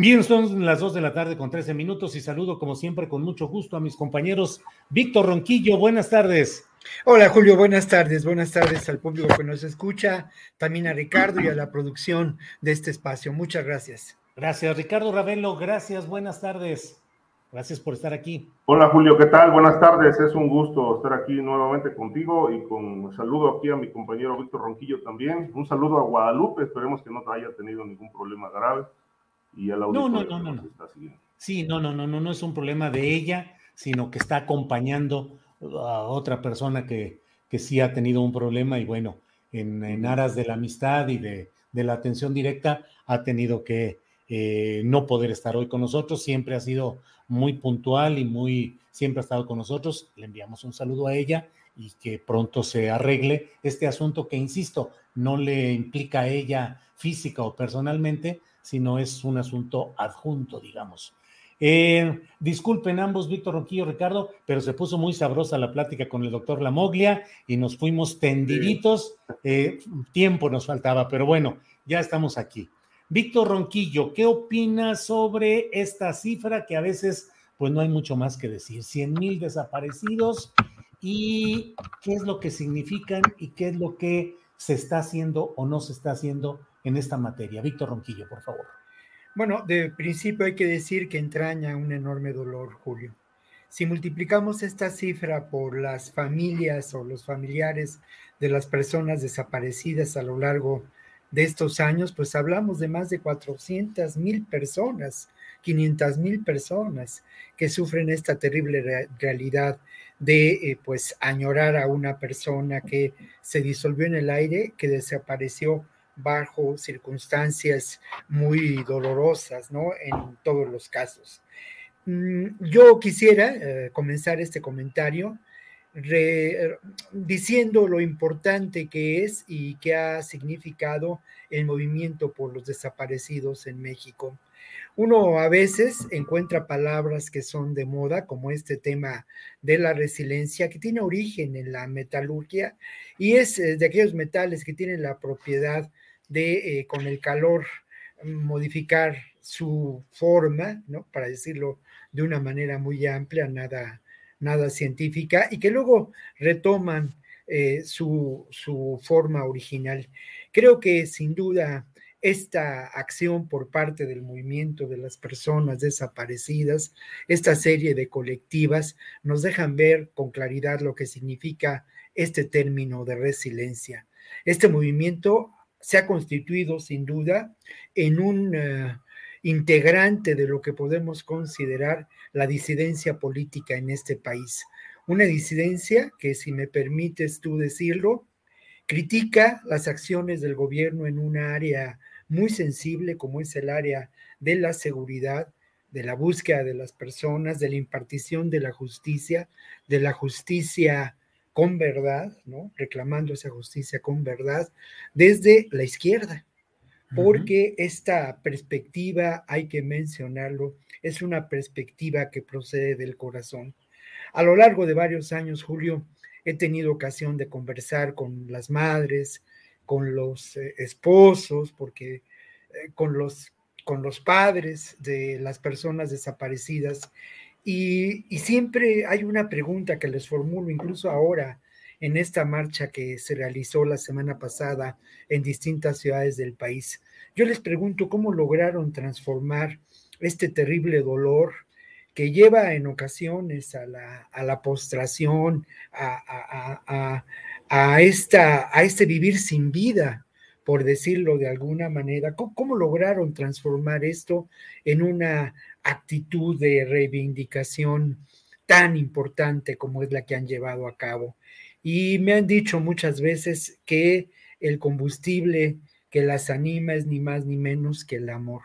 Bien, son las 2 de la tarde con 13 minutos y saludo como siempre con mucho gusto a mis compañeros. Víctor Ronquillo, buenas tardes. Hola Julio, buenas tardes, buenas tardes al público que nos escucha, también a Ricardo y a la producción de este espacio. Muchas gracias. Gracias, Ricardo Ravelo, gracias, buenas tardes. Gracias por estar aquí. Hola Julio, ¿qué tal? Buenas tardes, es un gusto estar aquí nuevamente contigo y con un saludo aquí a mi compañero Víctor Ronquillo también. Un saludo a Guadalupe, esperemos que no haya tenido ningún problema grave y no, no, no, no, no. Sí, no, no, no, no, no es un problema de ella, sino que está acompañando a otra persona que, que sí ha tenido un problema y bueno, en, aras de la amistad y de, la atención directa, ha tenido que eh, no poder estar hoy con nosotros. Siempre ha sido muy puntual y muy, siempre ha estado con nosotros. Le enviamos un saludo a ella y que pronto se arregle este asunto que, insisto, no le implica a ella física o personalmente, sino es un asunto adjunto, digamos. Eh, disculpen ambos, Víctor Ronquillo, Ricardo, pero se puso muy sabrosa la plática con el doctor Lamoglia y nos fuimos tendiditos. Eh, tiempo nos faltaba, pero bueno, ya estamos aquí. Víctor Ronquillo, ¿qué opinas sobre esta cifra que a veces, pues no hay mucho más que decir? 100 mil desaparecidos y qué es lo que significan y qué es lo que se está haciendo o no se está haciendo en esta materia. Víctor Ronquillo, por favor. Bueno, de principio hay que decir que entraña un enorme dolor, Julio. Si multiplicamos esta cifra por las familias o los familiares de las personas desaparecidas a lo largo de estos años, pues hablamos de más de 400 mil personas, 500 mil personas que sufren esta terrible realidad de eh, pues añorar a una persona que se disolvió en el aire, que desapareció bajo circunstancias muy dolorosas, ¿no? En todos los casos. Mm, yo quisiera eh, comenzar este comentario diciendo lo importante que es y que ha significado el movimiento por los desaparecidos en México. Uno a veces encuentra palabras que son de moda, como este tema de la resiliencia, que tiene origen en la metalurgia y es eh, de aquellos metales que tienen la propiedad de, eh, con el calor, modificar su forma, ¿no? Para decirlo de una manera muy amplia, nada, nada científica, y que luego retoman eh, su, su forma original. Creo que sin duda esta acción por parte del movimiento de las personas desaparecidas, esta serie de colectivas, nos dejan ver con claridad lo que significa este término de resiliencia. Este movimiento se ha constituido sin duda en un eh, integrante de lo que podemos considerar la disidencia política en este país. Una disidencia que, si me permites tú decirlo, critica las acciones del gobierno en un área muy sensible como es el área de la seguridad, de la búsqueda de las personas, de la impartición de la justicia, de la justicia con verdad, ¿no? Reclamando esa justicia con verdad desde la izquierda, porque esta perspectiva, hay que mencionarlo, es una perspectiva que procede del corazón. A lo largo de varios años, Julio, he tenido ocasión de conversar con las madres, con los eh, esposos, porque eh, con los con los padres de las personas desaparecidas y, siempre hay una pregunta que les formulo, incluso ahora en esta marcha que se realizó la semana pasada en distintas ciudades del país. Yo les pregunto cómo lograron transformar este terrible dolor que lleva en ocasiones a la, a la postración, a, a, a, esta, a este vivir sin vida, por decirlo de alguna manera. ¿Cómo, lograron transformar esto en una actitud de reivindicación tan importante como es la que han llevado a cabo? Y me han dicho muchas veces que el combustible que las anima es ni más ni menos que el amor.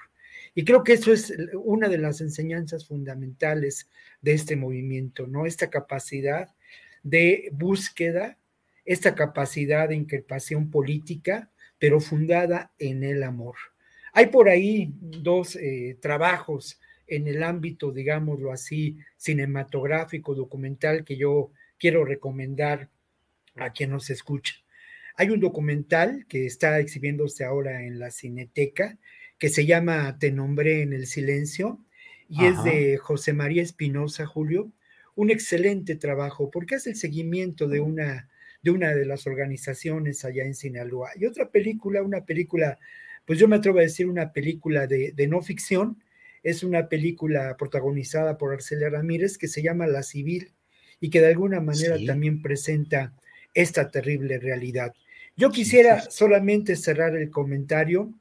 Y creo que eso es una de las enseñanzas fundamentales de este movimiento, ¿no? Esta capacidad de búsqueda, esta capacidad de increpación política, pero fundada en el amor. Hay por ahí dos eh, trabajos en el ámbito, digámoslo así, cinematográfico, documental, que yo quiero recomendar a quien nos escucha. Hay un documental que está exhibiéndose ahora en la Cineteca que se llama Te nombré en el silencio y es de José María Espinosa, Julio. Un excelente trabajo porque hace el seguimiento de una, de una de las organizaciones allá en Sinaloa. Y otra película, una película, pues yo me atrevo a decir una película de, no ficción, es una película protagonizada por Arcelia Ramírez que se llama La Civil y que de alguna manera también presenta esta terrible realidad. Yo quisiera solamente cerrar el comentario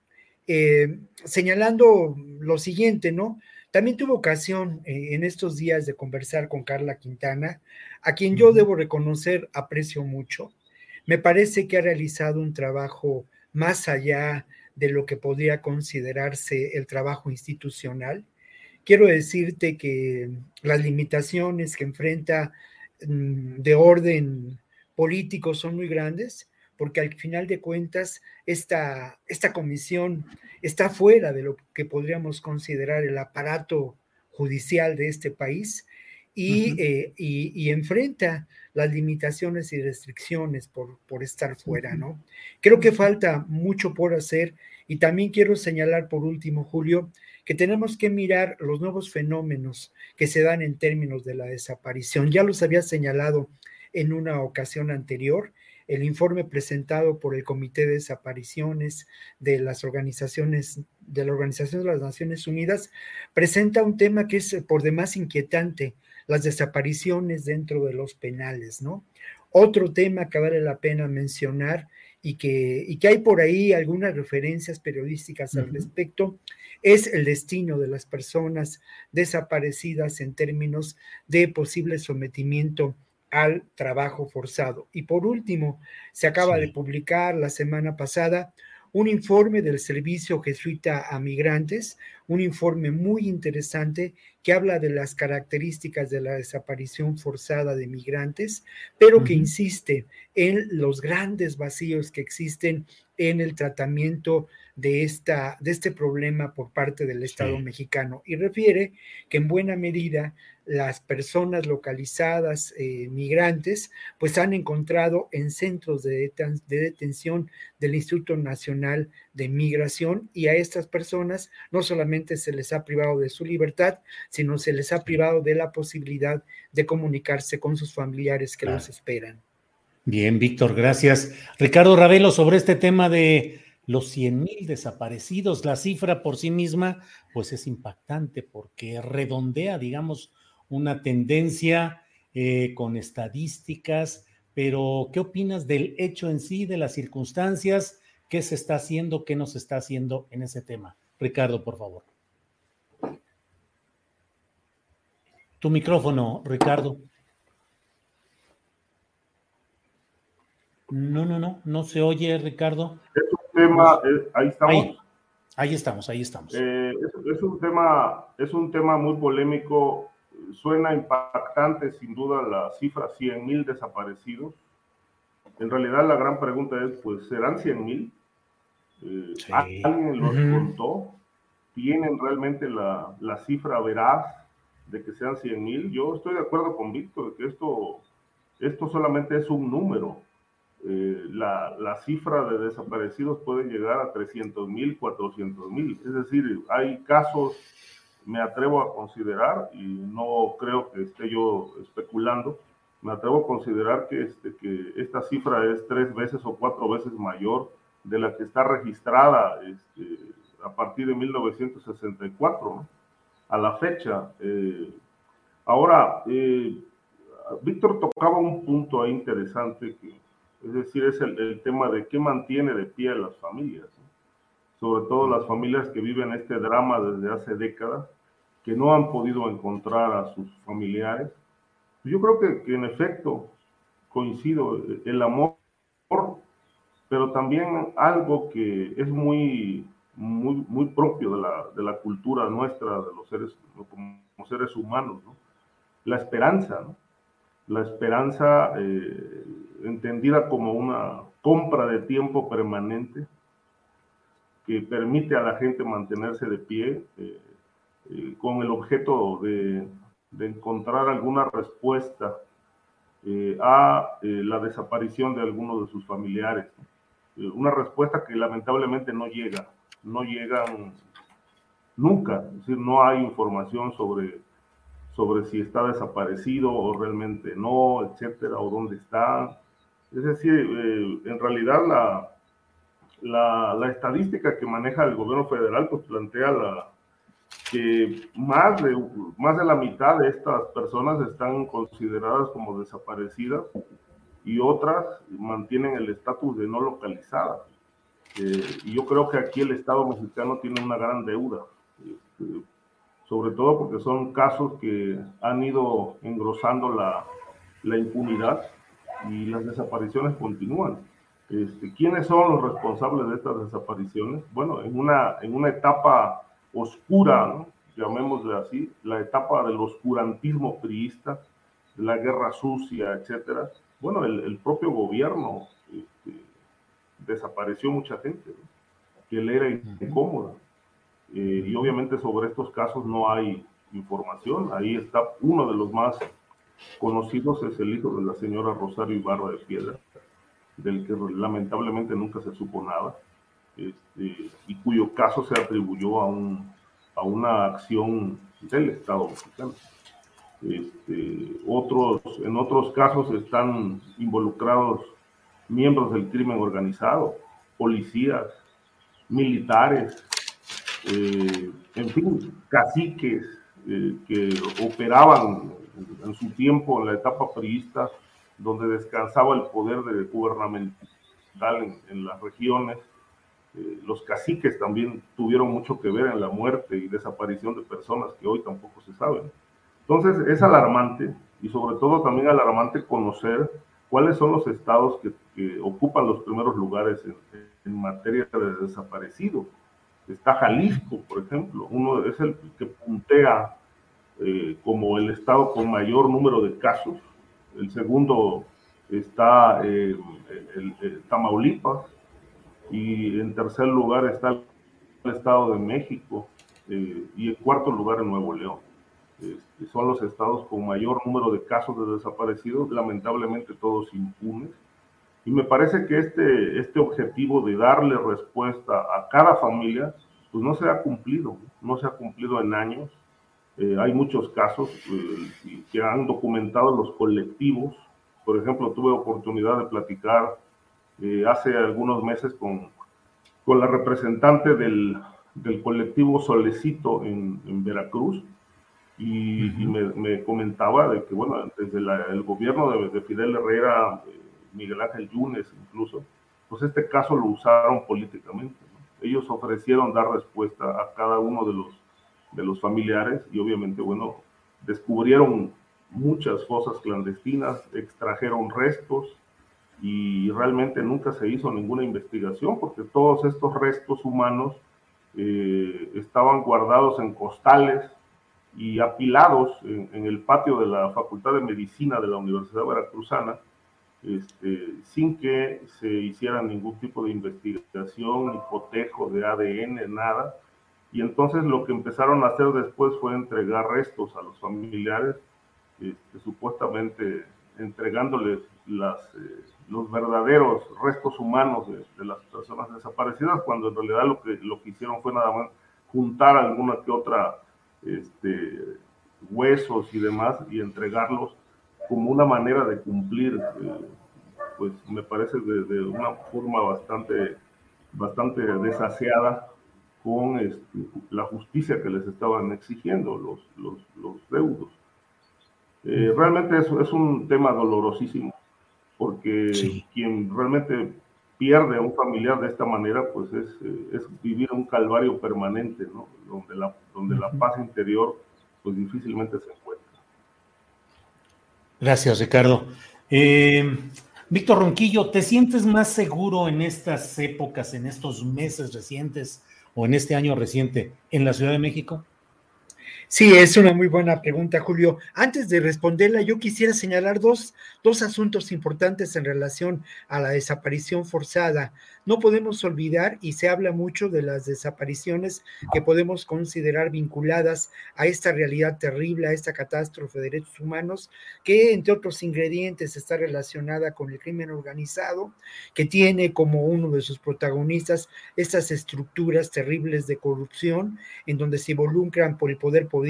eh, señalando lo siguiente, ¿no? También tuve ocasión eh, en estos días de conversar con Carla Quintana, a quien yo debo reconocer aprecio mucho. Me parece que ha realizado un trabajo más allá de lo que podría considerarse el trabajo institucional. Quiero decirte que las limitaciones que enfrenta mm, de orden políticos son muy grandes, porque al final de cuentas esta, esta comisión está fuera de lo que podríamos considerar el aparato judicial de este país eh, y, y, enfrenta las limitaciones y restricciones por, por estar fuera, ¿no? Creo que falta mucho por hacer y también quiero señalar por último, Julio, que tenemos que mirar los nuevos fenómenos que se dan en términos de la desaparición. Ya los había señalado en una ocasión anterior. El informe presentado por el Comité de Desapariciones de las organizaciones de la Organización de las Naciones Unidas presenta un tema que es por demás inquietante, las desapariciones dentro de los penales, ¿no? Otro tema que vale la pena mencionar y que, y que hay por ahí algunas referencias periodísticas al respecto, es el destino de las personas desaparecidas en términos de posible sometimiento al trabajo forzado. Y por último, se acaba de publicar la semana pasada un informe del Servicio Jesuita a Migrantes, un informe muy interesante que habla de las características de la desaparición forzada de migrantes, pero que insiste en los grandes vacíos que existen en el tratamiento de, esta, de este problema por parte del Estado mexicano. Y refiere que en buena medida las personas localizadas eh, migrantes pues han encontrado en centros de, de, detención del Instituto Nacional de Migración y a estas personas no solamente se les ha privado de su libertad, sino se les ha privado de la posibilidad de comunicarse con sus familiares que los esperan. Bien, Víctor, gracias. Ricardo Ravelo, sobre este tema de los 100 mil desaparecidos, la cifra por sí misma, pues es impactante porque redondea, digamos, una tendencia eh, con estadísticas, pero ¿qué opinas del hecho en sí, de las circunstancias? ¿Qué se está haciendo? ¿Qué no se está haciendo en ese tema? Ricardo, por favor. Tu micrófono, Ricardo. No, no, no, no se oye, Ricardo. Es un tema, eh, ahí estamos. Ahí, estamos, ahí estamos. Eh, es, un tema, es un tema muy polémico. Suena impactante, sin duda, la cifra 100 mil desaparecidos. En realidad, la gran pregunta es, pues, ¿serán 100 mil? Eh, ¿Alguien los contó? ¿Tienen realmente la, la, cifra veraz de que sean 100 mil? Yo estoy de acuerdo con Víctor que esto, esto solamente es un número eh, la, la, cifra de desaparecidos puede llegar a 300 mil, 400 mil. Es decir, hay casos, me atrevo a considerar, y no creo que esté yo especulando, me atrevo a considerar que, este, que esta cifra es tres veces o cuatro veces mayor de la que está registrada este, a partir de 1964 a la fecha. Eh, ahora, eh, Víctor tocaba un punto ahí interesante, que, es decir, es el, tema de qué mantiene de pie a las familias, sobre todo las familias que viven este drama desde hace décadas, que no han podido encontrar a sus familiares. Yo creo que, que en efecto coincido, el amor, pero también algo que es muy, muy, muy propio de la, de la cultura nuestra, de los seres, como seres humanos, ¿no? la esperanza, la esperanza eh, entendida como una compra de tiempo permanente que permite a la gente mantenerse de pie eh, eh, con el objeto de, de, encontrar alguna respuesta a la desaparición de algunos de sus familiares. Una respuesta que lamentablemente no llega, no llegan nunca, es decir, no hay información sobre sobre si está desaparecido o realmente no, etcétera, o dónde está. Es decir, eh, en realidad la, la, la, estadística que maneja el gobierno federal pues plantea la, que más de, más de la mitad de estas personas están consideradas como desaparecidas y otras mantienen el estatus de no localizadas. Eh, y yo creo que aquí el Estado mexicano tiene una gran deuda. Este, sobre todo porque son casos que han ido engrosando la, la impunidad y las desapariciones continúan. Este, ¿Quiénes son los responsables de estas desapariciones? Bueno, en una, en una etapa oscura, ¿no? llamémosle así, la etapa del oscurantismo priista, de la guerra sucia, etcétera. Bueno, el, el propio gobierno este, desapareció mucha gente, ¿no? que le era incómoda. Eh, y obviamente sobre estos casos no hay información. Ahí está uno de los más conocidos, es el hijo de la señora Rosario Ibarra de Piedra, del que lamentablemente nunca se supo nada, este, y cuyo caso se atribuyó a, un, a una acción del Estado mexicano. Este, otros, en otros casos están involucrados miembros del crimen organizado, policías, militares, eh, en fin, caciques eh, que operaban en su tiempo en la etapa priista, donde descansaba el poder de gubernamental en, las regiones. Eh, los caciques también tuvieron mucho que ver en la muerte y desaparición de personas que hoy tampoco se saben. Entonces es alarmante y sobre todo también alarmante conocer cuáles son los estados que, ocupan los primeros lugares en, materia de desaparecidos está Jalisco, por ejemplo, uno es el que puntea eh, como el estado con mayor número de casos, el segundo está eh, el, Tamaulipas y en tercer lugar está el Estado de México eh, y en cuarto lugar en Nuevo León. Este, son los estados con mayor número de casos de desaparecidos, lamentablemente todos impunes. Y me parece que este, este objetivo de darle respuesta a cada familia, pues no se ha cumplido, no se ha cumplido en años. Eh, hay muchos casos eh, que han documentado los colectivos. Por ejemplo, tuve oportunidad de platicar eh, hace algunos meses con, con la representante del, del colectivo Solecito en, en Veracruz y, me, me, comentaba de que, bueno, desde el gobierno de, de Fidel Herrera, Miguel Ángel Yunes incluso, pues este caso lo usaron políticamente. Ellos ofrecieron dar respuesta a cada uno de los, de los familiares y obviamente, bueno, descubrieron muchas fosas clandestinas, extrajeron restos y realmente nunca se hizo ninguna investigación porque todos estos restos humanos eh, estaban guardados en costales y apilados en, en, el patio de la Facultad de Medicina de la Universidad Veracruzana este, sin que se hiciera ningún tipo de investigación, ni cotejo de ADN, nada. Y entonces lo que empezaron a hacer después fue entregar restos a los familiares, este, supuestamente entregándoles las, eh, los verdaderos restos humanos de, las personas desaparecidas, cuando en realidad lo que, lo que hicieron fue nada más juntar alguna que otra este, huesos y demás y entregarlos como una manera de cumplir, eh, pues me parece de, una forma bastante, bastante desaseada con este, la justicia que les estaban exigiendo los, los, los deudos. Eh, realmente es, es, un tema dolorosísimo, porque quien realmente pierde a un familiar de esta manera, pues es, eh, es vivir un calvario permanente, ¿no? Donde la, donde la paz interior, pues difícilmente se encuentra. Gracias, Ricardo. Eh, Víctor Ronquillo, ¿te sientes más seguro en estas épocas, en estos meses recientes o en este año reciente en la Ciudad de México? Sí, es una muy buena pregunta, Julio. Antes de responderla, yo quisiera señalar dos, dos asuntos importantes en relación a la desaparición forzada no podemos olvidar, y se habla mucho de las desapariciones que podemos considerar vinculadas a esta realidad terrible, a esta catástrofe de derechos humanos, que entre otros ingredientes está relacionada con el crimen organizado, que tiene como uno de sus protagonistas estas estructuras terribles de corrupción, en donde se involucran por el poder político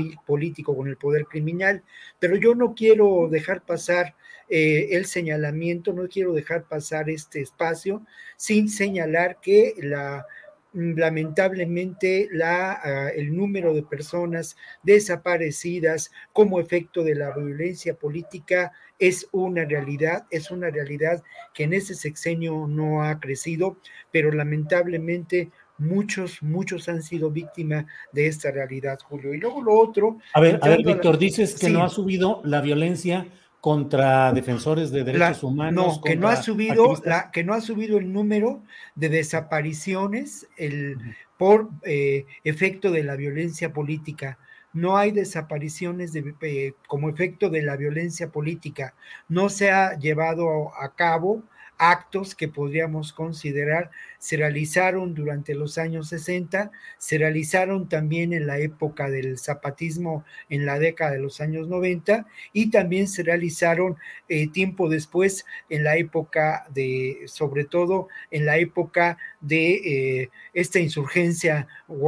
con el poder criminal. Pero yo no quiero dejar pasar eh, el señalamiento, no quiero dejar pasar este espacio sin señalar que la lamentablemente la, ah, el número de personas desaparecidas como efecto de la violencia política es una realidad, es una realidad que en ese sexenio no ha crecido, pero lamentablemente muchos, muchos han sido víctimas de esta realidad, Julio. Y luego lo otro... A ver, a ver, Víctor, dices que no ha subido la violencia contra defensores de derechos humanos. No, que no ha subido la, que no ha subido el número de desapariciones el, por eh, efecto de la violencia política. No hay desapariciones de, eh, como efecto de la violencia política. No se ha llevado a cabo actos que podríamos considerar se realizaron durante los años 60, se realizaron también en la época del zapatismo en la década de los años 90 y también se realizaron eh, tiempo después en la época de, sobre todo en la época de eh, esta insurgencia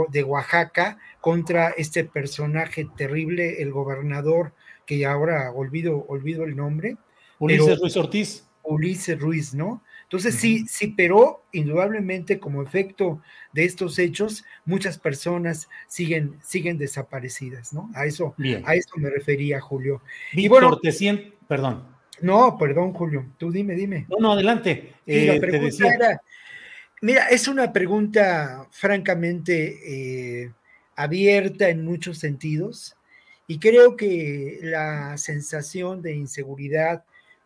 de Oaxaca contra este personaje terrible, el gobernador, que ahora olvido, olvido el nombre. Ulises Ruiz Ortiz. Ulises Ruiz, ¿no? Entonces sí, sí, pero indudablemente como efecto de estos hechos, muchas personas siguen, siguen desaparecidas, ¿no? A eso, a eso me refería, Julio. y bueno, te siento, perdón. No, perdón, Julio, tú dime, dime. No, no, adelante. la eh, pregunta era, mira, es una pregunta francamente eh, abierta en muchos sentidos y creo que la sensación de inseguridad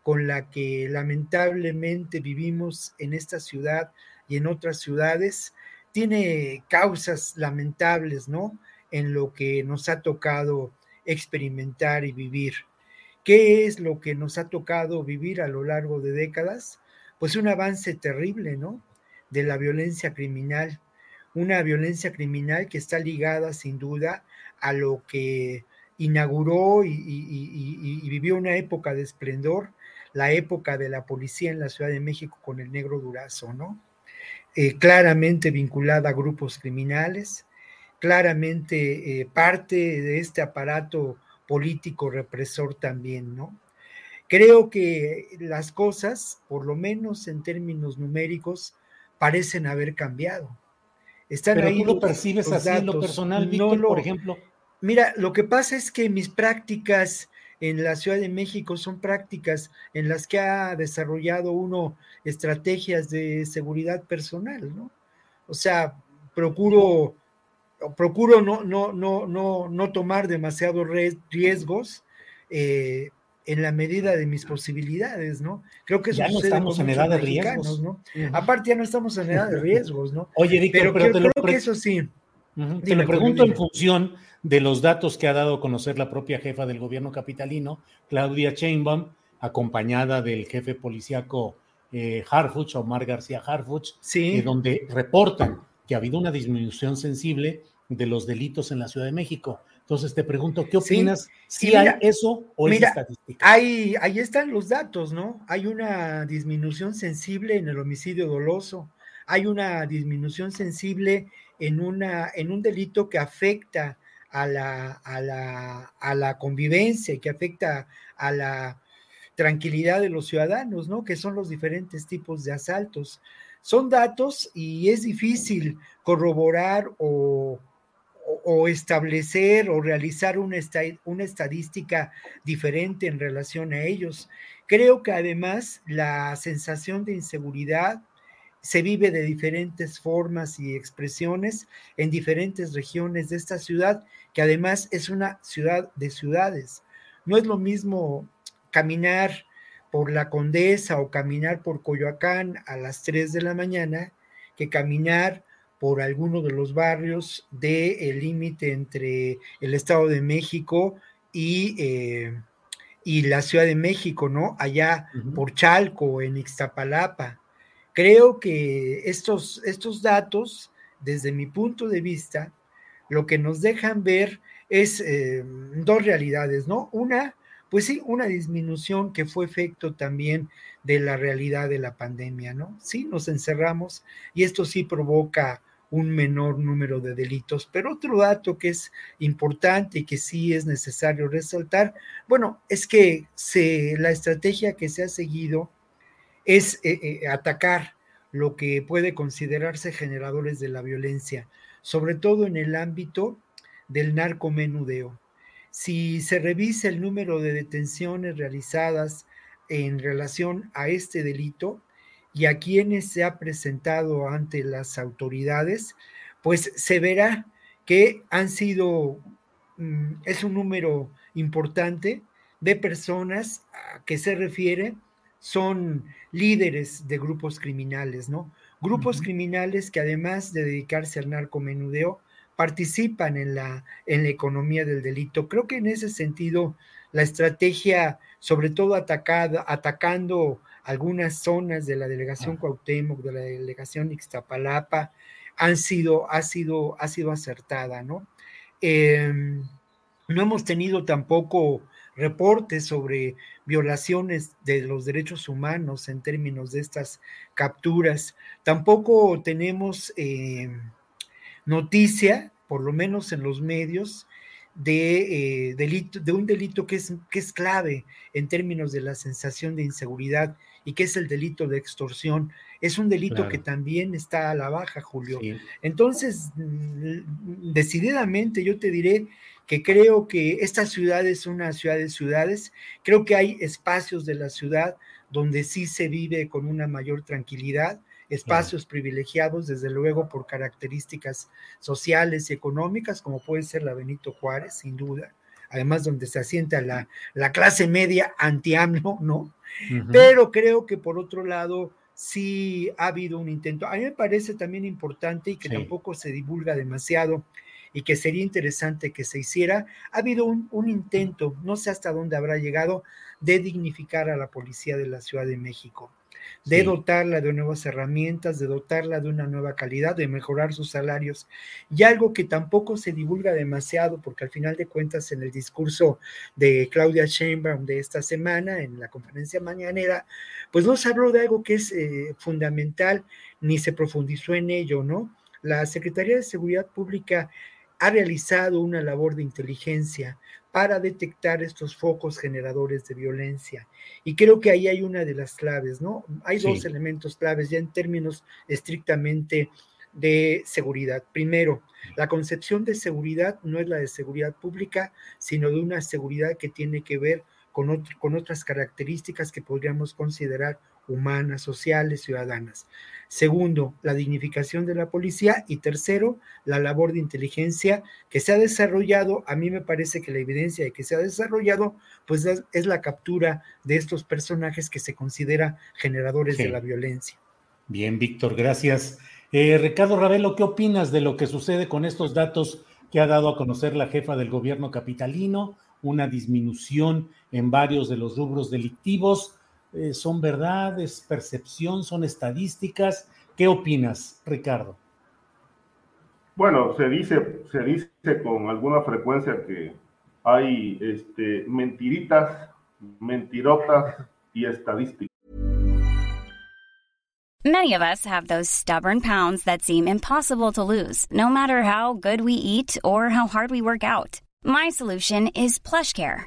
con la que lamentablemente vivimos en esta ciudad y en otras ciudades, tiene causas lamentables, ¿no? En lo que nos ha tocado experimentar y vivir. ¿Qué es lo que nos ha tocado vivir a lo largo de décadas? Pues un avance terrible, ¿no? De la violencia criminal. Una violencia criminal que está ligada sin duda a lo que inauguró y, y vivió una época de esplendor la época de la policía en la Ciudad de México con el negro Durazo, ¿no? Eh, claramente vinculada a grupos criminales, claramente eh, parte de este aparato político represor también, ¿no? Creo que las cosas, por lo menos en términos numéricos, parecen haber cambiado. Están Pero ahí tú lo percibes así en lo personal, Víctor, por ejemplo. Mira, lo que pasa es que mis prácticas en la Ciudad de México son prácticas en las que ha desarrollado uno estrategias de seguridad personal, ¿no? O sea, procuro, procuro no, no, no, no, no tomar demasiados riesgos eh, en la medida de mis posibilidades, ¿no? Creo que eso ya no estamos en edad de riesgos, ¿no? Aparte ya no estamos en edad de riesgos, ¿no? Oye, Víctor, pero, te lo creo que eso sí. Te lo pregunto en función de los datos que ha dado a conocer la propia jefa del gobierno capitalino, Claudia Sheinbaum, acompañada del jefe policíaco eh, Harfuch, Omar García Harfuch, eh, donde reportan que ha habido una disminución sensible de los delitos en la Ciudad de México. Entonces te pregunto, ¿qué opinas? ¿Si hay eso o es estadística? Hay, ahí están los datos, ¿no? Hay una disminución sensible en el homicidio doloso, hay una disminución sensible en, una, en un delito que afecta a la, a la, a la convivencia y que afecta a la tranquilidad de los ciudadanos, ¿no? Que son los diferentes tipos de asaltos. Son datos y es difícil corroborar o, o, establecer o realizar una, una estadística diferente en relación a ellos. Creo que además la sensación de inseguridad se vive de diferentes formas y expresiones en diferentes regiones de esta ciudad, que además es una ciudad de ciudades. No es lo mismo caminar por la Condesa o caminar por Coyoacán a las 3 de la mañana que caminar por alguno de los barrios del límite entre el Estado de México y, eh, y, la Ciudad de México, ¿no? Allá por Chalco, en Ixtapalapa. Creo que estos, estos datos, desde mi punto de vista, lo que nos dejan ver es eh, dos realidades, ¿no? Una, pues sí, una disminución que fue efecto también de la realidad de la pandemia, ¿no? Sí, nos encerramos y esto sí provoca un menor número de delitos. Pero otro dato que es importante y que sí es necesario resaltar, bueno, es que se, la estrategia que se ha seguido es eh, eh, atacar lo que puede considerarse generadores de la violencia, sobre todo en el ámbito del narcomenudeo. Si se revisa el número de detenciones realizadas en relación a este delito, y a quienes se ha presentado ante las autoridades, pues se verá que han sido, mm, es un número importante de personas a que se refiere, son líderes de grupos criminales, ¿no? Grupos criminales que además de dedicarse al narcomenudeo, participan en la, en la economía del delito. Creo que en ese sentido, la estrategia, sobre todo atacada, atacando algunas zonas de la delegación ah. Cuauhtémoc, de la delegación Ixtapalapa, han sido, ha sido, ha sido acertada, ¿no? Em, no hemos tenido tampoco reportes sobre violaciones de los derechos humanos en términos de estas capturas. Tampoco tenemos em, noticia, por lo menos en los medios, de, eh, delito, de un delito que es, que es clave en términos de la sensación de inseguridad y que es el delito de extorsión. Es un delito que también está a la baja, Julio. Entonces, mm, decididamente yo te diré que creo que esta ciudad es una ciudad de ciudades. Creo que hay espacios de la ciudad donde sí se vive con una mayor tranquilidad espacios privilegiados, desde luego por características sociales y económicas, como puede ser la Benito Juárez, sin duda, además donde se asienta la, la clase media anti-AMLO, ¿no? Pero creo que por otro lado sí ha habido un intento. A mí me parece también importante y que tampoco se divulga demasiado y que sería interesante que se hiciera, ha habido un, un, intento, no sé hasta dónde habrá llegado, de dignificar a la policía de la Ciudad de México de dotarla de nuevas herramientas, de dotarla de una nueva calidad, de mejorar sus salarios. Y algo que tampoco se divulga demasiado, porque al final de cuentas en el discurso de Claudia Sheinbaum de esta semana, en la conferencia mañanera, pues no se habló de algo que es eh, fundamental, ni se profundizó en ello, ¿no? La Secretaría de Seguridad Pública ha realizado una labor de inteligencia para detectar estos focos generadores de violencia. Y creo que ahí hay una de las claves, ¿no? Hay dos elementos claves ya en términos estrictamente de seguridad. Primero, la concepción de seguridad no es la de seguridad pública, sino de una seguridad que tiene que ver con, con otras características que podríamos considerar humanas, sociales, ciudadanas. Segundo, la dignificación de la policía. Y tercero, la labor de inteligencia que se ha desarrollado. A mí me parece que la evidencia de que se ha desarrollado, pues es, la captura de estos personajes que se considera generadores de la violencia. Bien, Víctor, gracias. Eh, Ricardo Ravelo, ¿qué opinas de lo que sucede con estos datos que ha dado a conocer la jefa del gobierno capitalino? Una disminución en varios de los rubros delictivos eh, son verdades, percepción, son estadísticas. ¿Qué opinas, Ricardo? Bueno, se dice, se dice con alguna frecuencia que hay este, mentiritas, mentirotas y estadísticas. Many of us have those stubborn pounds that seem impossible to lose, no matter how good we eat or how hard we work out. My solution is PlushCare.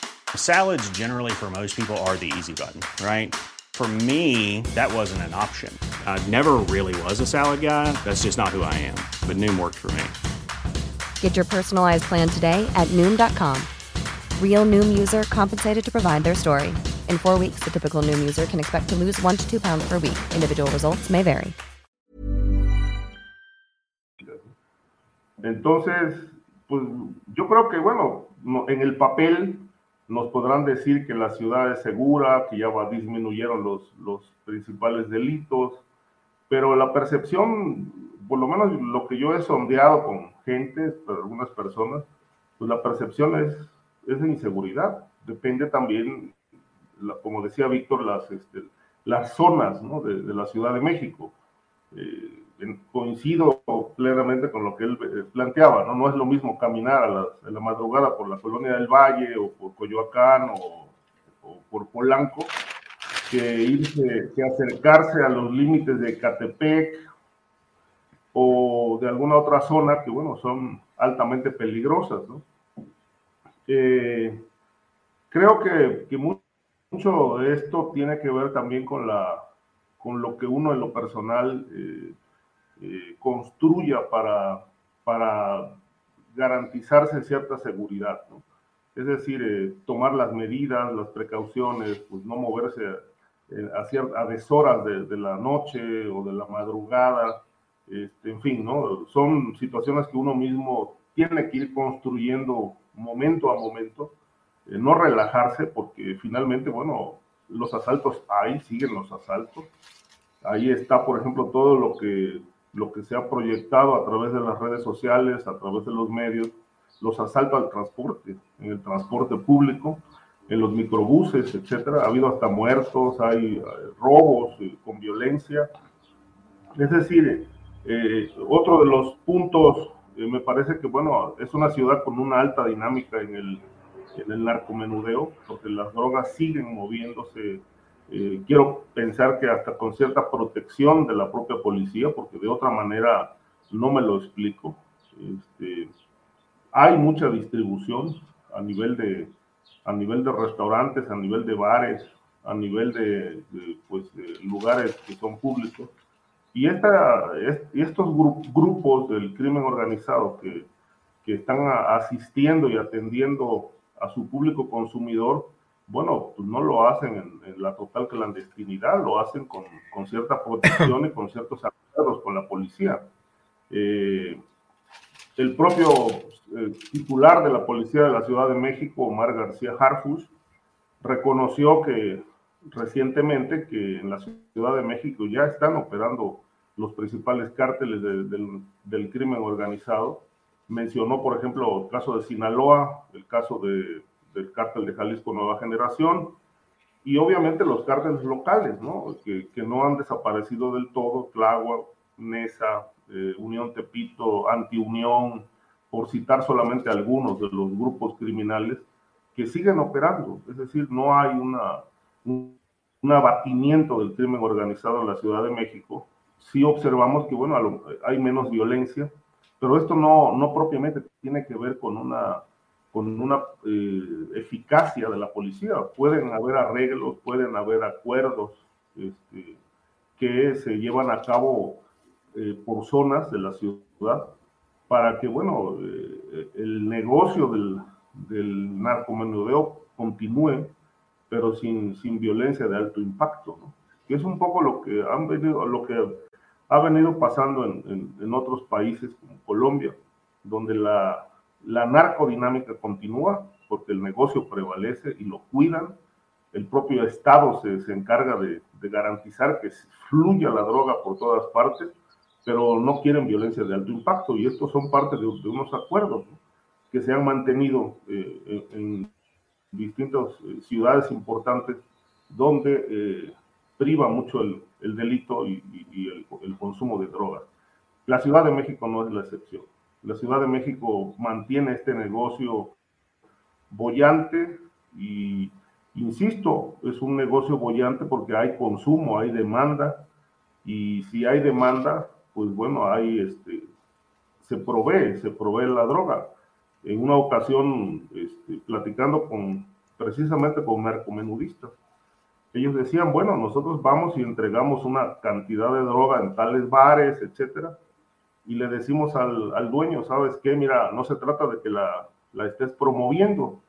Salads generally for most people are the easy button, right? For me, that wasn't an option. I never really was a salad guy. That's just not who I am. But Noom worked for me. Get your personalized plan today at Noom.com. Real Noom user compensated to provide their story. In four weeks, the typical Noom user can expect to lose one to two pounds per week. Individual results may vary. Entonces, pues yo creo que, bueno, en el papel nos podrán decir que la ciudad es segura, que ya disminuyeron los, los principales delitos, pero la percepción, por lo menos lo que yo he sondeado con gente, algunas personas, pues la percepción es, es de inseguridad. Depende también, como decía Víctor, las, este, las zonas ¿no? de, de, la Ciudad de México. Eh, coincido plenamente con lo que él eh, planteaba, ¿no? No es lo mismo caminar a la, a madrugada por la colonia del Valle o por Coyoacán o, por Polanco que irse, que acercarse a los límites de Catepec o de alguna otra zona que, bueno, son altamente peligrosas, ¿no? Eh, creo que, que mucho de esto tiene que ver también con la con lo que uno en lo personal eh, eh, construya para, para garantizarse cierta seguridad. Es decir, eh, tomar las medidas, las precauciones, pues no moverse eh, a, a deshoras de, de, la noche o de la madrugada, este, en fin, ¿no? Son situaciones que uno mismo tiene que ir construyendo momento a momento, eh, no relajarse, porque finalmente, bueno, los asaltos hay, siguen los asaltos. Ahí está, por ejemplo, todo lo que lo que se ha proyectado a través de las redes sociales, a través de los medios, los asaltos al transporte, en el transporte público, en los microbuses, etcétera. Ha habido hasta muertos, hay eh, robos eh, con violencia. Es decir, eh, otro de los puntos, eh, me parece que, bueno, es una ciudad con una alta dinámica en el, en el narcomenudeo, porque las drogas siguen moviéndose eh, quiero pensar que hasta con cierta protección de la propia policía, porque de otra manera no me lo explico. Este, hay mucha distribución a nivel de a nivel de restaurantes, a nivel de bares, a nivel de, de pues, de lugares que son públicos. Y, esta, y estos gru grupos del crimen organizado que, que están a, asistiendo y atendiendo a su público consumidor, bueno, pues no lo hacen en, la total clandestinidad, lo hacen con, con cierta protección y con ciertos acuerdos con la policía. Eh, el propio eh, titular de la Policía de la Ciudad de México, Omar García Harfus, reconoció que recientemente que en la Ciudad de México ya están operando los principales cárteles de, del, del crimen organizado. Mencionó, por ejemplo, el caso de Sinaloa, el caso de del cártel de Jalisco Nueva Generación y obviamente los cárteles locales, ¿no? Que, que no han desaparecido del todo, Tláhuac, Nesa, eh, Unión Tepito, Antiunión, por citar solamente algunos de los grupos criminales que siguen operando. Es decir, no hay una, un, un abatimiento del crimen organizado en la Ciudad de México. Sí observamos que, bueno, hay menos violencia, pero esto no, no propiamente tiene que ver con una con una eh, eficacia de la policía. Pueden haber arreglos, pueden haber acuerdos este, que se llevan a cabo eh, por zonas de la ciudad para que, bueno, eh, el negocio del, del narcomenudeo continúe, pero sin, sin violencia de alto impacto, ¿no? que es un poco lo que han venido, lo que ha venido pasando en, en, en otros países como Colombia, donde la, la narcodinámica continúa, porque el negocio prevalece y lo cuidan. El propio Estado se, se encarga de, de, garantizar que fluya la droga por todas partes, pero no quieren violencia de alto impacto y estos son parte de, de unos acuerdos que se han mantenido eh, en distintas eh, ciudades importantes donde eh, priva mucho el, el delito y, el, el, consumo de drogas. La Ciudad de México no es la excepción. La Ciudad de México mantiene este negocio bollante y, insisto, es un negocio bollante porque hay consumo, hay demanda y si hay demanda, pues bueno, hay este, se provee, se provee la droga. En una ocasión, este, platicando con precisamente con narcomenudistas, ellos decían, bueno, nosotros vamos y entregamos una cantidad de droga en tales bares, etcétera, y le decimos al, al dueño, ¿sabes qué? Mira, no se trata de que la, la estés promoviendo,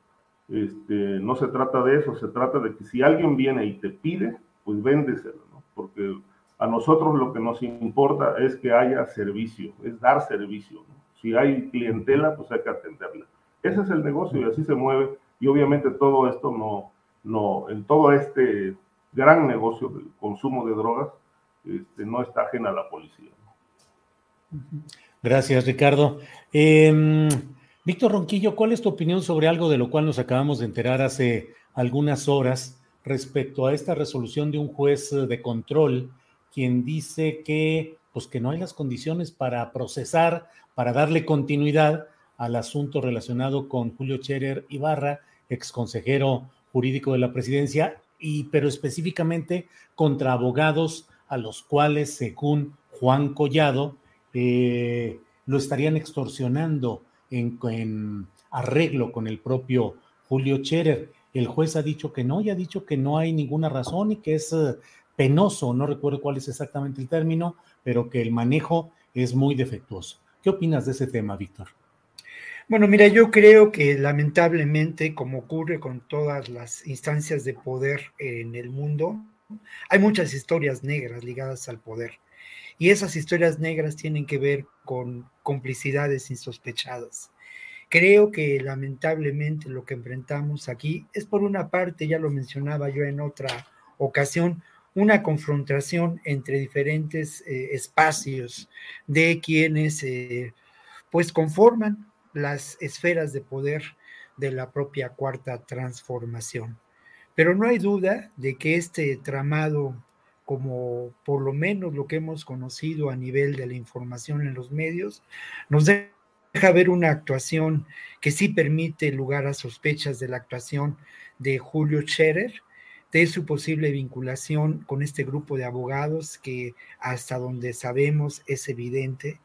este, no se trata de eso, se trata de que si alguien viene y te pide, pues véndeselo, ¿no? Porque a nosotros lo que nos importa es que haya servicio, es dar servicio, ¿no? Si hay clientela, pues hay que atenderla. Ese es el negocio y así se mueve. Y obviamente todo esto no, no, en todo este gran negocio del consumo de drogas, este, no está ajena a la policía. Gracias, Ricardo. Eh, Víctor Ronquillo, ¿cuál es tu opinión sobre algo de lo cual nos acabamos de enterar hace algunas horas respecto a esta resolución de un juez de control, quien dice que, pues que no hay las condiciones para procesar, para darle continuidad al asunto relacionado con Julio Scherer Ibarra, ex consejero jurídico de la presidencia, y pero específicamente contra abogados a los cuales, según Juan Collado, eh, lo estarían extorsionando en, arreglo con el propio Julio Scherer. El juez ha dicho que no y ha dicho que no hay ninguna razón y que es uh, penoso, no recuerdo cuál es exactamente el término, pero que el manejo es muy defectuoso. ¿Qué opinas de ese tema, Víctor? Bueno, mira, yo creo que lamentablemente, como ocurre con todas las instancias de poder en el mundo, hay muchas historias negras ligadas al poder. Y esas historias negras tienen que ver con complicidades insospechadas. Creo que lamentablemente lo que enfrentamos aquí es por una parte, ya lo mencionaba yo en otra ocasión, una confrontación entre diferentes eh, espacios de quienes eh, pues conforman las esferas de poder de la propia cuarta transformación. Pero no hay duda de que este tramado, como por lo menos lo que hemos conocido a nivel de la información en los medios, nos deja ver una actuación que sí permite lugar a sospechas de la actuación de Julio Scherer, de su posible vinculación con este grupo de abogados que hasta donde sabemos es evidente,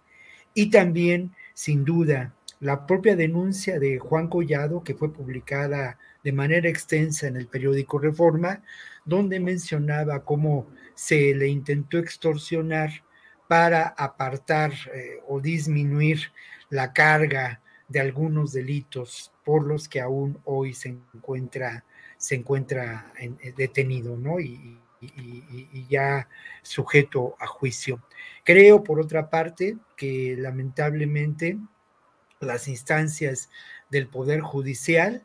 y también, sin duda, la propia denuncia de Juan Collado, que fue publicada de manera extensa en el periódico Reforma, donde mencionaba cómo se le intentó extorsionar para apartar eh, o disminuir la carga de algunos delitos por los que aún hoy se encuentra, se encuentra en, eh, detenido, ¿no? Y, ya sujeto a juicio. Creo, por otra parte, que lamentablemente las instancias del Poder Judicial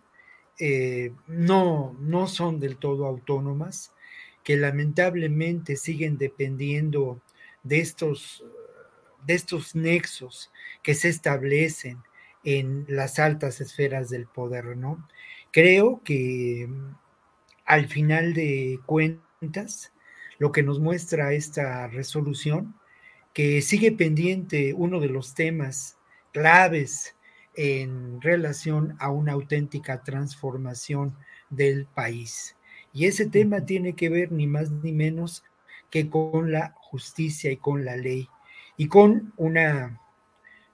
eh, no, no son del todo autónomas, que lamentablemente siguen dependiendo de estos, de estos nexos que se establecen en las altas esferas del poder, ¿no? Creo que al final de cuentas, lo que nos muestra esta resolución, que sigue pendiente uno de los temas claves en relación a una auténtica transformación del país. Y ese tema tiene que ver ni más ni menos que con la justicia y con la ley y con una,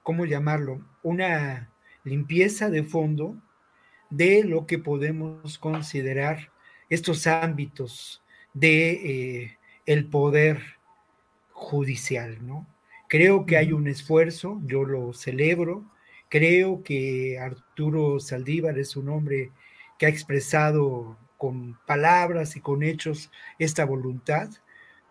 ¿cómo llamarlo? Una limpieza de fondo de lo que podemos considerar estos ámbitos de eh, el poder judicial, ¿no? Creo que hay un esfuerzo, yo lo celebro. Creo que Arturo Saldívar es un hombre que ha expresado con palabras y con hechos esta voluntad,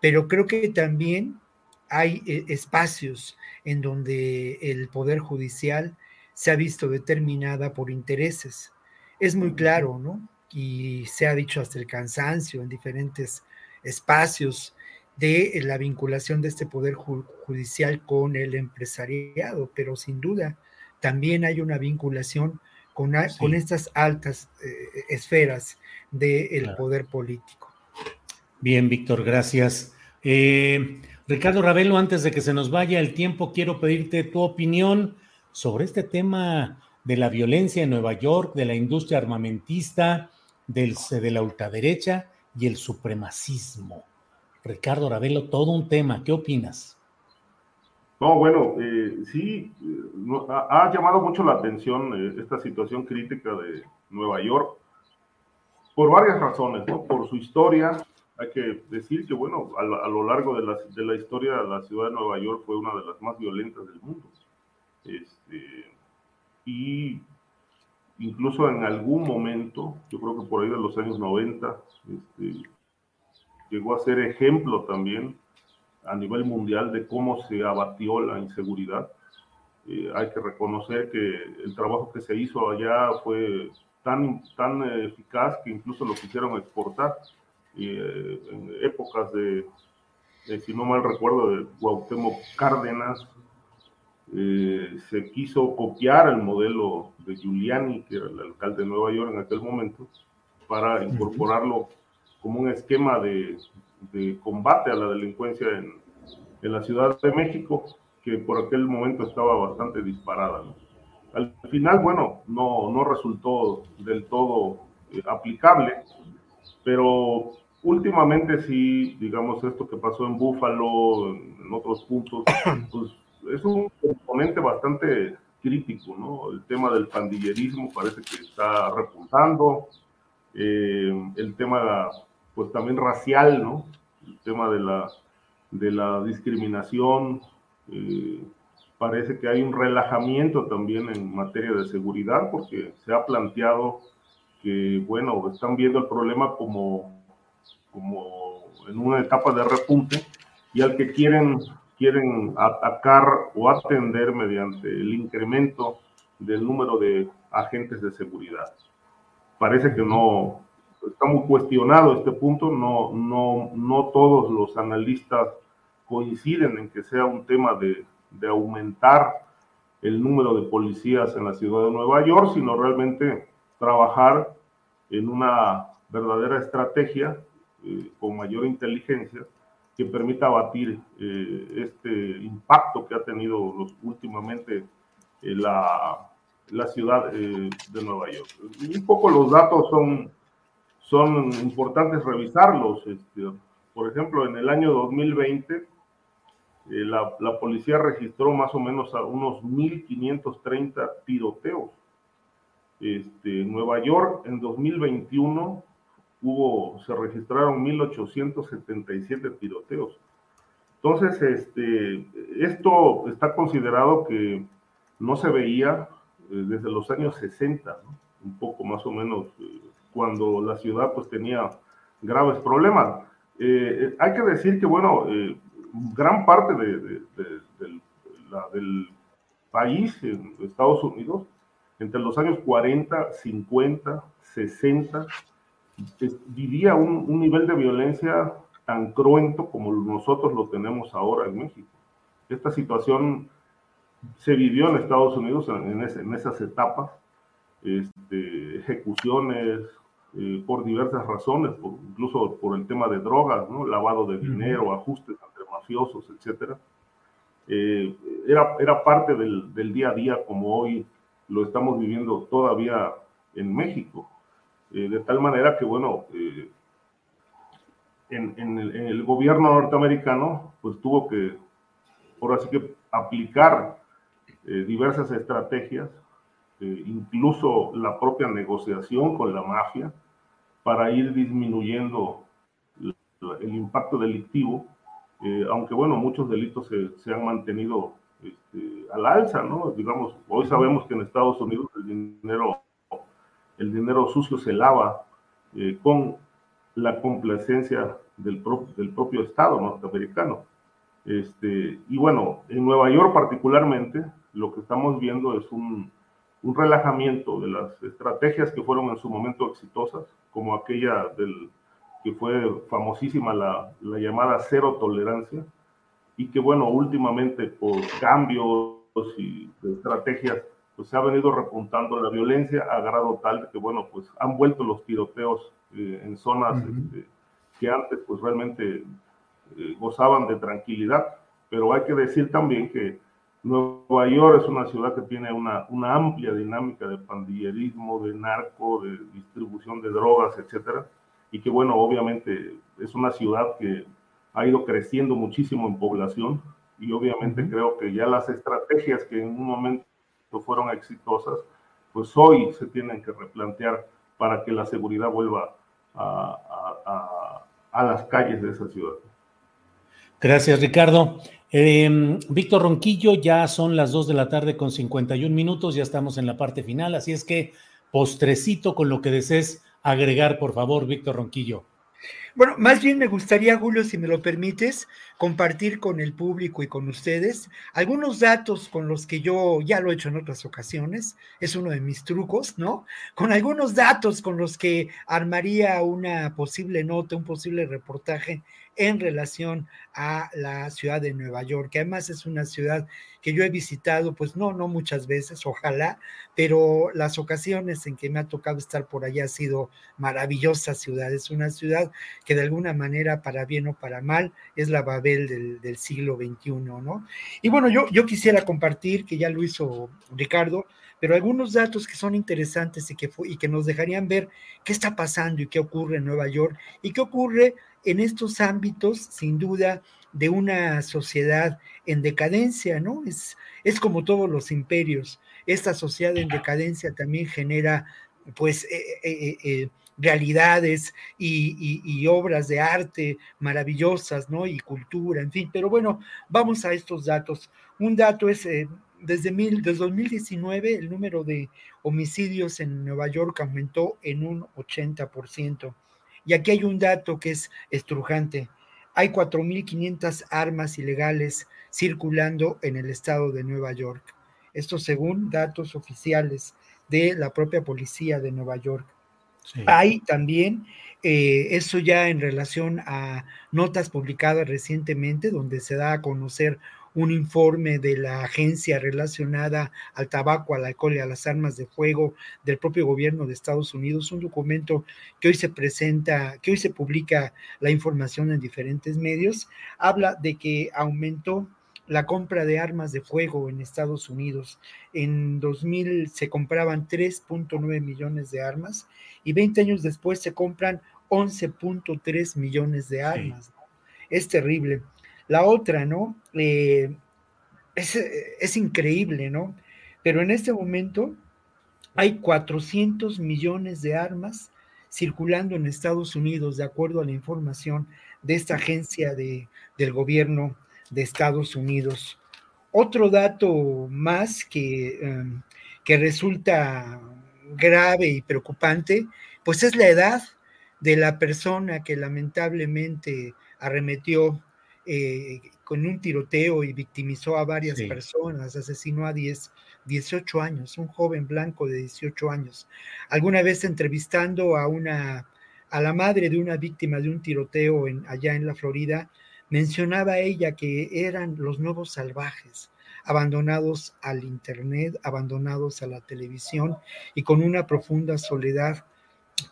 pero creo que también hay eh, espacios en donde el Poder Judicial se ha visto determinada por intereses. Es muy claro, ¿no? Y se ha dicho hasta el cansancio en diferentes espacios de la vinculación de este poder judicial con el empresariado, pero sin duda también hay una vinculación con, con estas altas eh, esferas del poder político. Bien, Víctor, gracias. Eh, Ricardo Ravelo, antes de que se nos vaya el tiempo, quiero pedirte tu opinión sobre este tema de la violencia en Nueva York, de la industria armamentista, del, de la ultraderecha y el supremacismo. Ricardo Ravelo, todo un tema. ¿Qué opinas? No, bueno, eh, sí, ha, llamado mucho la atención eh, esta situación crítica de Nueva York por varias razones, ¿no? Por su historia, hay que decir que, bueno, a, lo largo de la, de la, historia, la ciudad de Nueva York fue una de las más violentas del mundo. Este, y incluso en algún momento, yo creo que por ahí de los años 90, este, llegó a ser ejemplo también a nivel mundial de cómo se abatió la inseguridad. Eh, hay que reconocer que el trabajo que se hizo allá fue tan, tan eficaz que incluso lo quisieron exportar. Eh, en épocas de, si no mal recuerdo, de Cuauhtémoc Cárdenas, eh, se quiso copiar el modelo de Giuliani, que era el alcalde de Nueva York en aquel momento, para incorporarlo como un esquema de, de combate a la delincuencia en, en, la Ciudad de México, que por aquel momento estaba bastante disparada. Al final, bueno, no, no resultó del todo eh, aplicable, pero últimamente sí, digamos, esto que pasó en Búfalo, en, otros puntos, pues es un componente bastante crítico, ¿no? El tema del pandillerismo parece que está repuntando, eh, el tema pues también racial, ¿no? El tema de la, de la discriminación, eh, parece que hay un relajamiento también en materia de seguridad porque se ha planteado que, bueno, están viendo el problema como, como en una etapa de repunte y al que quieren, quieren atacar o atender mediante el incremento del número de agentes de seguridad. Parece que no, está muy cuestionado este punto, no, no, no todos los analistas coinciden en que sea un tema de, de aumentar el número de policías en la ciudad de Nueva York, sino realmente trabajar en una verdadera estrategia eh, con mayor inteligencia que permita abatir eh, este impacto que ha tenido los, últimamente eh, la, la, ciudad de Nueva York. Un poco los datos son son importantes revisarlos. Este, por ejemplo, en el año 2020, eh, la, la, policía registró más o menos a unos 1.530 tiroteos. Este, en Nueva York, en 2021, hubo, se registraron 1.877 tiroteos. Entonces, este, esto está considerado que no se veía eh, desde los años 60, un poco más o menos eh, cuando la ciudad pues tenía graves problemas. Eh, hay que decir que, bueno, eh, gran parte de, del país, en Estados Unidos, entre los años 40, 50, 60, vivía un, un, nivel de violencia tan cruento como nosotros lo tenemos ahora en México. Esta situación se vivió en Estados Unidos en, en esas etapas, este, ejecuciones, eh, por diversas razones, incluso por el tema de drogas, ¿no? lavado de dinero, ajustes entre mafiosos, etc. Eh, era, era parte del, del, día a día como hoy lo estamos viviendo todavía en México. Eh, de tal manera que, bueno, en, en, el, en, el, gobierno norteamericano, pues tuvo que, por así que, aplicar diversas estrategias eh, incluso la propia negociación con la mafia para ir disminuyendo el impacto delictivo, eh, aunque bueno, muchos delitos se, se han mantenido este, al alza, ¿no? Digamos, hoy sabemos que en Estados Unidos el dinero, el dinero sucio se lava eh, con la complacencia del, del propio Estado norteamericano. Este, y bueno, en Nueva York particularmente, lo que estamos viendo es un, un relajamiento de las estrategias que fueron en su momento exitosas, como aquella del que fue famosísima la, la llamada cero tolerancia, y que bueno, últimamente por cambios y de estrategias, pues se ha venido repuntando la violencia a grado tal que bueno, pues han vuelto los tiroteos eh, en zonas este, que antes pues realmente eh, gozaban de tranquilidad, pero hay que decir también que Nueva York es una ciudad que tiene una, una amplia dinámica de pandillerismo, de narco, de distribución de drogas, etcétera, y que bueno, obviamente es una ciudad que ha ido creciendo muchísimo en población y obviamente creo que ya las estrategias que en un momento fueron exitosas, pues hoy se tienen que replantear para que la seguridad vuelva a, a, las calles de esa ciudad. Gracias, Ricardo. Em, Víctor Ronquillo, ya son las 2 de la tarde con 51 minutos, ya estamos en la parte final, así es que postrecito con lo que desees agregar, por favor, Víctor Ronquillo. Bueno, más bien me gustaría, Julio, si me lo permites, compartir con el público y con ustedes algunos datos con los que yo ya lo he hecho en otras ocasiones, es uno de mis trucos, ¿no? Con algunos datos con los que armaría una posible nota, un posible reportaje en relación a la ciudad de Nueva York, que además es una ciudad que yo he visitado, pues no, no muchas veces, ojalá, pero las ocasiones en que me ha tocado estar por allá ha sido maravillosa ciudad, es una ciudad que de alguna manera, para bien o para mal, es la Babel del, siglo XXI, ¿no? Y bueno, yo, yo quisiera compartir, que ya lo hizo Ricardo, pero algunos datos que son interesantes y que, y que nos dejarían ver qué está pasando y qué ocurre en Nueva York y qué ocurre en estos ámbitos, sin duda, de una sociedad en decadencia, ¿no? Es, es como todos los imperios. Esta sociedad en decadencia también genera, pues, eh, eh, eh, realidades y, obras de arte maravillosas, ¿no? Y cultura, en fin. Pero bueno, vamos a estos datos. Un dato es, desde, mil, desde 2019, el número de homicidios en Nueva York aumentó en un 80%. Y aquí hay un dato que es estrujante. Hay 4.500 armas ilegales circulando en el estado de Nueva York. Esto según datos oficiales de la propia policía de Nueva York. Hay también, eh, eso ya en relación a notas publicadas recientemente, donde se da a conocer un informe de la agencia relacionada al tabaco, al alcohol y a las armas de fuego del propio gobierno de Estados Unidos, un documento que hoy se presenta, que hoy se publica la información en diferentes medios, habla de que aumentó la compra de armas de fuego en Estados Unidos. En 2000 se compraban 3.9 millones de armas y 20 años después se compran 11.3 millones de armas. Es terrible. La otra, ¿no? Eh, es, increíble, ¿no? Pero en este momento hay 400 millones de armas circulando en Estados Unidos, de acuerdo a la información de esta agencia de, del gobierno de Estados Unidos. Otro dato más que, em, que resulta grave y preocupante, pues es la edad de la persona que lamentablemente arremetió eh, con un tiroteo y victimizó a varias personas, asesinó a 10, 18 años, un joven blanco de 18 años. Alguna vez entrevistando a una a la madre de una víctima de un tiroteo en, allá en la Florida, mencionaba ella que eran los nuevos salvajes, abandonados al Internet, abandonados a la televisión y con una profunda soledad,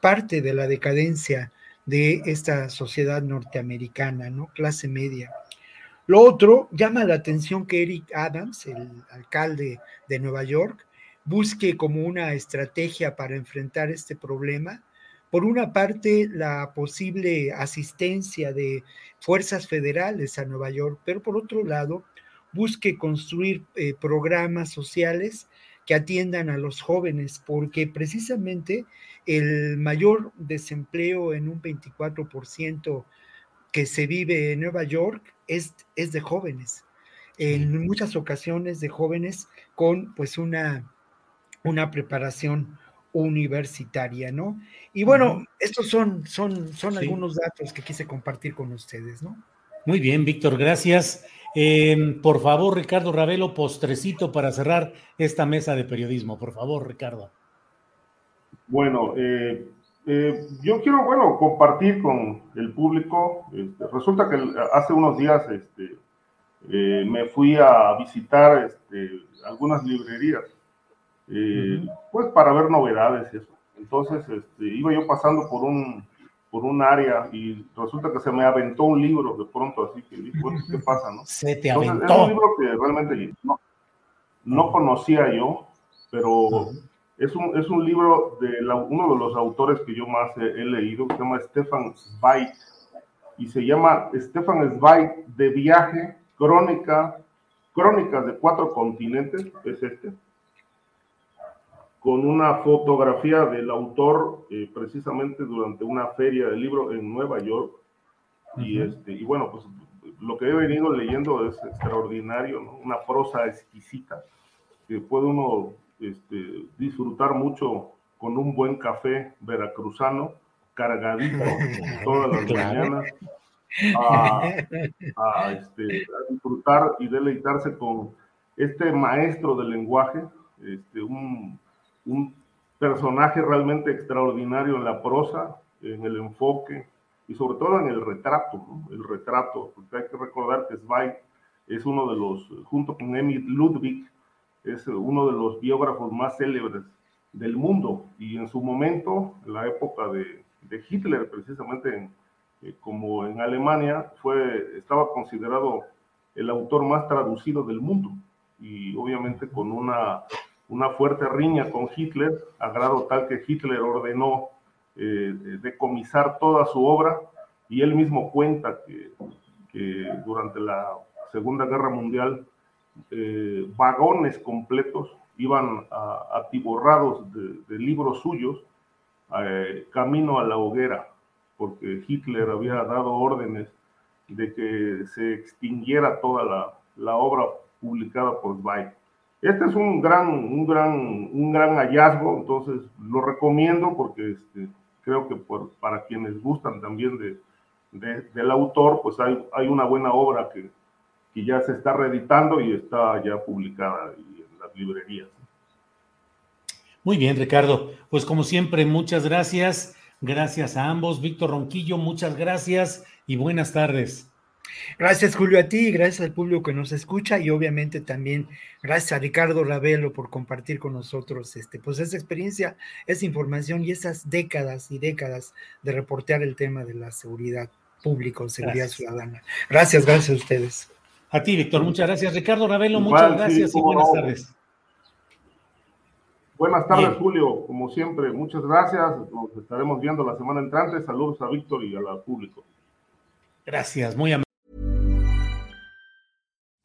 parte de la decadencia de esta sociedad norteamericana, ¿no? Clase media. Lo otro, llama la atención que Eric Adams, el alcalde de Nueva York, busque como una estrategia para enfrentar este problema, por una parte, la posible asistencia de fuerzas federales a Nueva York, pero por otro lado, busque construir eh, programas sociales que atiendan a los jóvenes, porque precisamente el mayor desempleo en un 24% que se vive en Nueva York es, es de jóvenes. En muchas ocasiones de jóvenes con pues una, una preparación universitaria, ¿no? Y bueno, estos son, son, son algunos datos que quise compartir con ustedes, ¿no? Muy bien, Víctor, gracias. Em, por favor, Ricardo Ravelo, postrecito para cerrar esta mesa de periodismo. Por favor, Ricardo. Bueno, eh, eh, yo quiero, bueno, compartir con el público. Este, resulta que hace unos días este, eh, me fui a visitar este, algunas librerías, pues para ver novedades y eso. Entonces, iba yo pasando por un, por un área y resulta que se me aventó un libro de pronto, así que ¿qué pasa? No? Se te aventó. es un libro que realmente no, no conocía yo, pero es un, es un libro de uno de los autores que yo más he, leído, que se llama Stefan Zweig, y se llama Stefan Zweig de viaje, crónica, crónicas de cuatro continentes, es este, con una fotografía del autor eh, precisamente durante una feria del libro en Nueva York. Y, este, y bueno, pues lo que he venido leyendo es extraordinario, una prosa exquisita, que puede uno este, disfrutar mucho con un buen café veracruzano, cargadito todas las mañanas, a, este, a, disfrutar y deleitarse con este maestro del lenguaje, este, un, un personaje realmente extraordinario en la prosa, en el enfoque y sobre todo en el retrato, el retrato, porque hay que recordar que Zweig es uno de los, junto con Emil Ludwig, es uno de los biógrafos más célebres del mundo. Y en su momento, en la época de, Hitler, precisamente eh, como en Alemania, fue, estaba considerado el autor más traducido del mundo. Y obviamente con una, una fuerte riña con Hitler, a grado tal que Hitler ordenó eh, decomisar toda su obra y él mismo cuenta que, durante la Segunda Guerra Mundial eh, vagones completos iban atiborrados de, libros suyos eh, camino a la hoguera, porque Hitler había dado órdenes de que se extinguiera toda la, obra publicada por Zweig. Este es un gran, un gran, un gran hallazgo, entonces lo recomiendo porque este, creo que para quienes gustan también de, del autor, pues hay, hay una buena obra que, y ya se está reeditando y está ya publicada en las librerías. Muy bien, Ricardo. Pues como siempre, muchas gracias. Gracias a ambos. Víctor Ronquillo, muchas gracias y buenas tardes. Gracias, Julio, a ti, gracias al público que nos escucha y obviamente también gracias a Ricardo Ravelo por compartir con nosotros este, pues esa experiencia, esa información y esas décadas y décadas de reportear el tema de la seguridad pública, seguridad ciudadana. Gracias, gracias a ustedes. A ti, Víctor, muchas gracias. Ricardo Ravelo, muchas gracias y buenas tardes. Buenas tardes, Julio. Como siempre, muchas gracias. Nos estaremos viendo la semana entrante. Saludos a Víctor y al público. Gracias, muy amable.